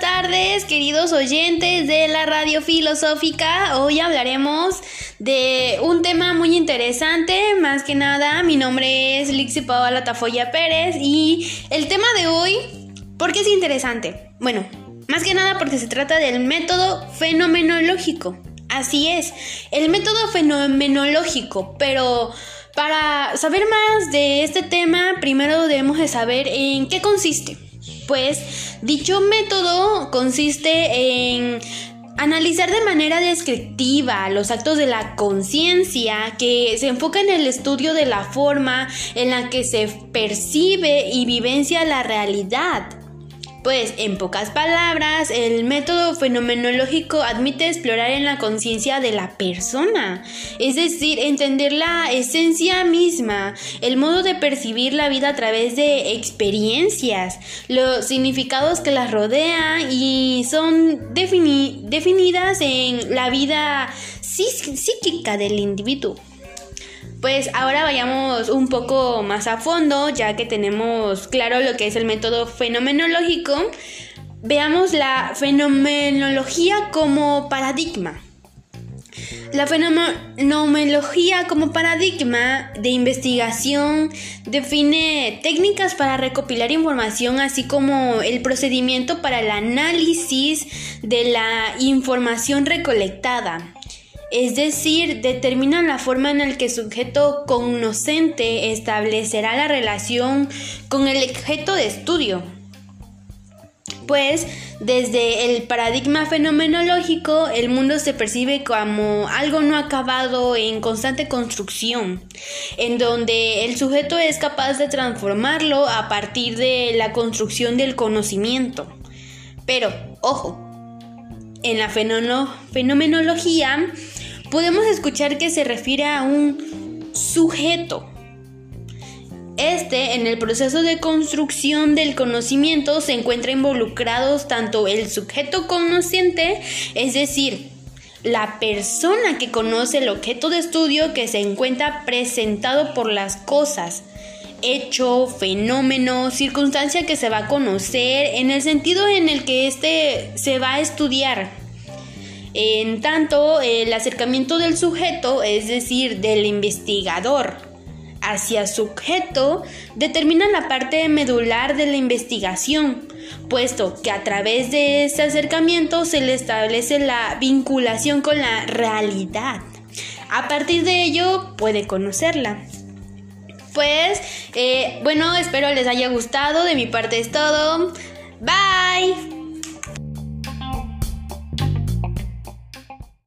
tardes, queridos oyentes de la radio filosófica. Hoy hablaremos de un tema muy interesante. Más que nada, mi nombre es Lixi Paola Tafoya Pérez y el tema de hoy, ¿por qué es interesante? Bueno, más que nada porque se trata del método fenomenológico. Así es, el método fenomenológico, pero para saber más de este tema, primero debemos de saber en qué consiste. Pues dicho método consiste en analizar de manera descriptiva los actos de la conciencia que se enfoca en el estudio de la forma en la que se percibe y vivencia la realidad pues, en pocas palabras, el método fenomenológico admite explorar en la conciencia de la persona, es decir, entender la esencia misma, el modo de percibir la vida a través de experiencias, los significados que las rodean y son definidas en la vida psíquica del individuo. Pues ahora vayamos un poco más a fondo, ya que tenemos claro lo que es el método fenomenológico. Veamos la fenomenología como paradigma. La fenomenología como paradigma de investigación define técnicas para recopilar información así como el procedimiento para el análisis de la información recolectada es decir, determinan la forma en la que el sujeto cognoscente establecerá la relación con el objeto de estudio. Pues desde el paradigma fenomenológico el mundo se percibe como algo no acabado en constante construcción, en donde el sujeto es capaz de transformarlo a partir de la construcción del conocimiento. Pero, ojo, en la fenomenología podemos escuchar que se refiere a un sujeto. Este, en el proceso de construcción del conocimiento, se encuentra involucrados tanto el sujeto conociente, es decir, la persona que conoce el objeto de estudio que se encuentra presentado por las cosas, hecho, fenómeno, circunstancia que se va a conocer, en el sentido en el que éste se va a estudiar. En tanto, el acercamiento del sujeto, es decir, del investigador, hacia sujeto, determina la parte medular de la investigación, puesto que a través de ese acercamiento se le establece la vinculación con la realidad. A partir de ello puede conocerla. Pues, eh, bueno, espero les haya gustado. De mi parte es todo. Bye.